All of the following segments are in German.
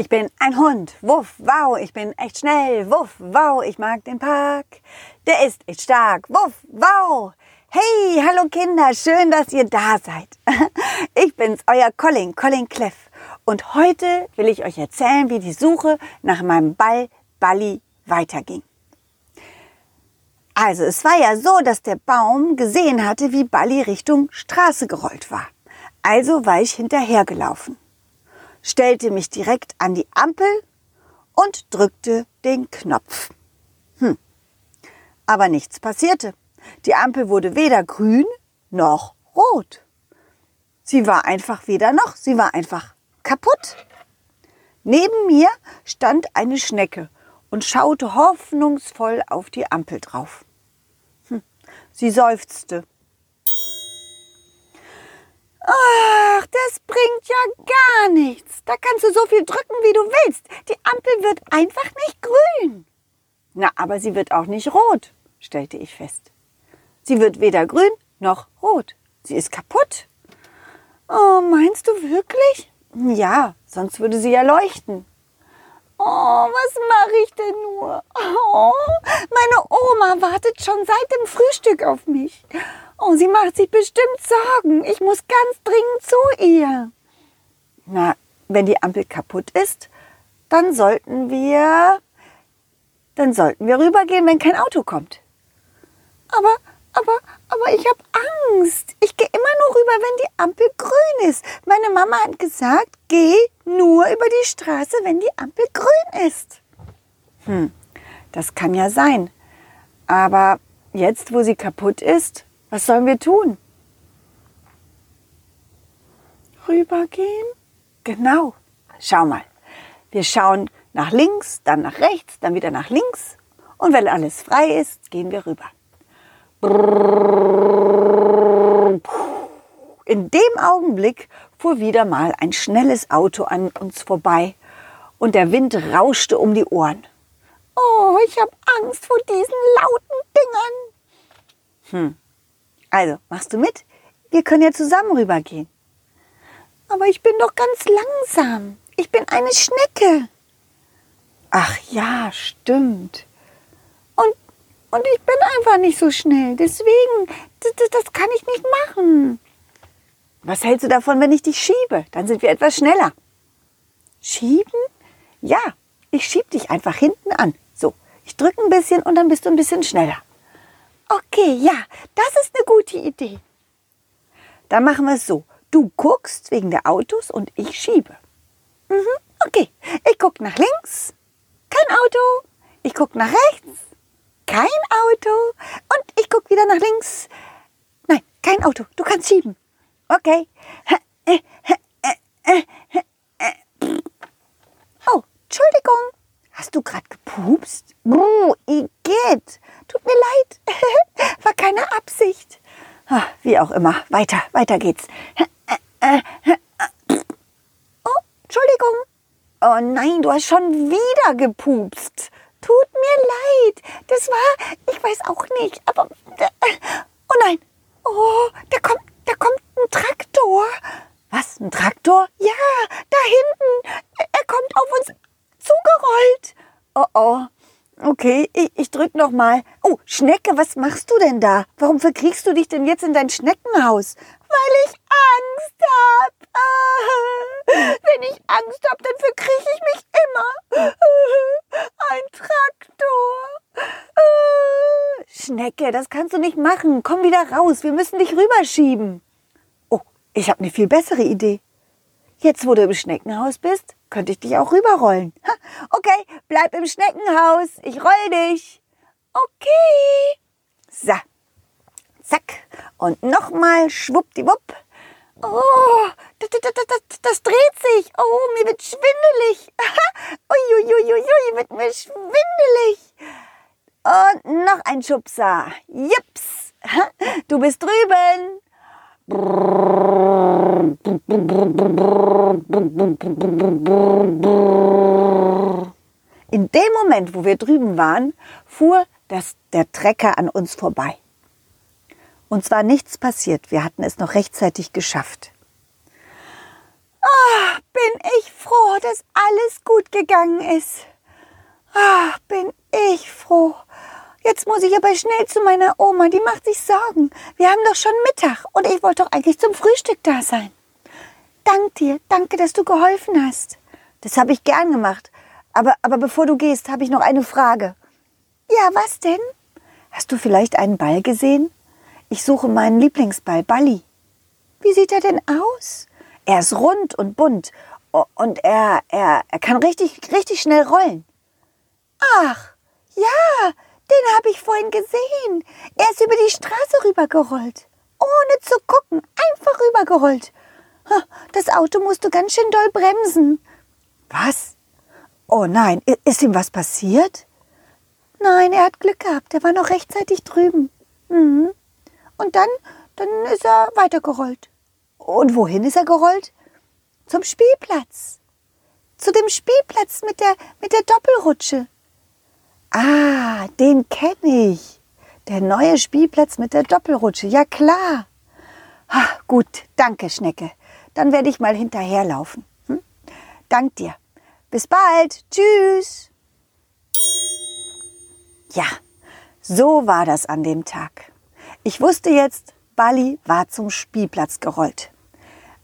Ich bin ein Hund, wuff, wow, ich bin echt schnell, wuff, wow, ich mag den Park. Der ist echt stark, wuff, wow. Hey, hallo Kinder, schön, dass ihr da seid. Ich bin's, euer Colin, Colin Cleff. Und heute will ich euch erzählen, wie die Suche nach meinem Ball Balli weiterging. Also, es war ja so, dass der Baum gesehen hatte, wie Balli Richtung Straße gerollt war. Also war ich hinterhergelaufen stellte mich direkt an die Ampel und drückte den Knopf. Hm. Aber nichts passierte. Die Ampel wurde weder grün noch rot. Sie war einfach weder noch, sie war einfach kaputt. Neben mir stand eine Schnecke und schaute hoffnungsvoll auf die Ampel drauf. Hm. Sie seufzte bringt ja gar nichts. Da kannst du so viel drücken, wie du willst. Die Ampel wird einfach nicht grün. Na, aber sie wird auch nicht rot, stellte ich fest. Sie wird weder grün noch rot. Sie ist kaputt. Oh, meinst du wirklich? Ja, sonst würde sie ja leuchten. Oh, was mache ich denn nur? Oh, meine Oma wartet schon seit dem Frühstück auf mich. Oh, sie macht sich bestimmt Sorgen. Ich muss ganz dringend zu ihr. Na, wenn die Ampel kaputt ist, dann sollten wir, dann sollten wir rübergehen, wenn kein Auto kommt. Aber, aber, aber ich habe Angst. Ich gehe immer nur rüber, wenn die Ampel grün ist. Meine Mama hat gesagt, geh nur über die Straße, wenn die Ampel grün ist. Hm, das kann ja sein. Aber jetzt, wo sie kaputt ist, was sollen wir tun? Rübergehen? Genau. Schau mal. Wir schauen nach links, dann nach rechts, dann wieder nach links. Und wenn alles frei ist, gehen wir rüber. In dem Augenblick fuhr wieder mal ein schnelles Auto an uns vorbei und der Wind rauschte um die Ohren. Oh, ich habe Angst vor diesen lauten Dingern. Hm, also, machst du mit? Wir können ja zusammen rübergehen. Aber ich bin doch ganz langsam. Ich bin eine Schnecke. Ach ja, stimmt. Und, und ich bin einfach nicht so schnell. Deswegen, das, das kann ich nicht machen. Was hältst du davon, wenn ich dich schiebe? Dann sind wir etwas schneller. Schieben? Ja, ich schieb dich einfach hinten an. So, ich drücke ein bisschen und dann bist du ein bisschen schneller. Okay, ja, das ist eine gute Idee. Dann machen wir es so. Du guckst wegen der Autos und ich schiebe. Mhm, okay. Ich gucke nach links. Kein Auto. Ich gucke nach rechts. Kein Auto. Und ich gucke wieder nach links. Nein, kein Auto. Du kannst schieben. Okay. Oh, Entschuldigung. Hast du gerade gepupst? Oh, Igitt. Tut mir leid. War keine Absicht. Ah, wie auch immer. Weiter, weiter geht's. Oh, Entschuldigung. Oh nein, du hast schon wieder gepupst. Tut mir leid. Das war, ich weiß auch nicht, aber. Oh nein. Oh, da kommt, da kommt ein Traktor. Was? Ein Traktor? Ja, da hinten. Er kommt auf uns zugerollt. Oh oh. Okay, ich, ich drück noch mal. Oh, Schnecke, was machst du denn da? Warum verkriegst du dich denn jetzt in dein Schneckenhaus? Weil ich Angst hab. Wenn ich Angst hab, dann verkriech ich mich immer. Ein Traktor. Schnecke, das kannst du nicht machen. Komm wieder raus. Wir müssen dich rüberschieben. Oh, ich habe eine viel bessere Idee. Jetzt, wo du im Schneckenhaus bist, könnte ich dich auch rüberrollen. Okay, bleib im Schneckenhaus. Ich roll dich. Okay. So. Zack. Und nochmal schwuppdiwupp. Oh, das, das, das, das, dreht sich. Oh, mir wird schwindelig. Uiuiuiui, wird mir schwindelig. Und noch ein Schubser. Jips. Du bist drüben. In dem Moment, wo wir drüben waren, fuhr das, der Trecker an uns vorbei. Uns war nichts passiert. Wir hatten es noch rechtzeitig geschafft. Ah, bin ich froh, dass alles gut gegangen ist. Ach, bin ich froh. Jetzt muss ich aber schnell zu meiner Oma, die macht sich Sorgen. Wir haben doch schon Mittag und ich wollte doch eigentlich zum Frühstück da sein. Dank dir, danke, dass du geholfen hast. Das habe ich gern gemacht. Aber, aber bevor du gehst, habe ich noch eine Frage. Ja, was denn? Hast du vielleicht einen Ball gesehen? Ich suche meinen Lieblingsball, Balli. Wie sieht er denn aus? Er ist rund und bunt und er, er, er kann richtig, richtig schnell rollen. Ach, ja, den habe ich vorhin gesehen. Er ist über die Straße rübergerollt. Ohne zu gucken, einfach rübergerollt. Das Auto musste ganz schön doll bremsen. Was? Oh nein, ist ihm was passiert? Nein, er hat Glück gehabt. Er war noch rechtzeitig drüben. Mhm. Und dann, dann ist er weitergerollt. Und wohin ist er gerollt? Zum Spielplatz. Zu dem Spielplatz mit der, mit der Doppelrutsche. Ah, den kenne ich. Der neue Spielplatz mit der Doppelrutsche. Ja klar. Ah, gut, danke, Schnecke. Dann werde ich mal hinterherlaufen. Hm? Dank dir. Bis bald. Tschüss. Ja, so war das an dem Tag. Ich wusste jetzt, Bali war zum Spielplatz gerollt.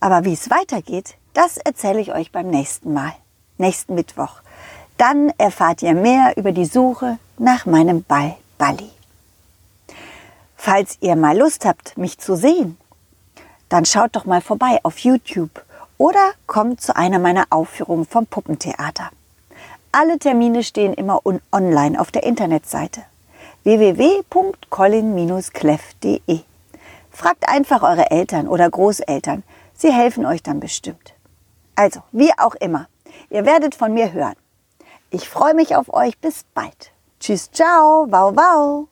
Aber wie es weitergeht, das erzähle ich euch beim nächsten Mal, nächsten Mittwoch. Dann erfahrt ihr mehr über die Suche nach meinem Ball Bali. Falls ihr mal Lust habt, mich zu sehen, dann schaut doch mal vorbei auf YouTube oder kommt zu einer meiner Aufführungen vom Puppentheater. Alle Termine stehen immer online auf der Internetseite www.colin-cleff.de. Fragt einfach eure Eltern oder Großeltern, sie helfen euch dann bestimmt. Also, wie auch immer, ihr werdet von mir hören. Ich freue mich auf euch, bis bald. Tschüss, ciao, wow, wow.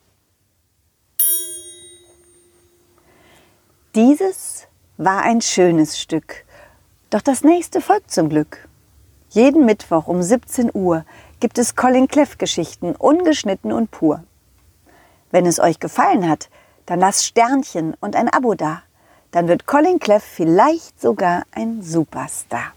Dieses war ein schönes Stück, doch das nächste folgt zum Glück. Jeden Mittwoch um 17 Uhr gibt es Colin Cleff Geschichten, ungeschnitten und pur. Wenn es euch gefallen hat, dann lasst Sternchen und ein Abo da. Dann wird Colin Cleff vielleicht sogar ein Superstar.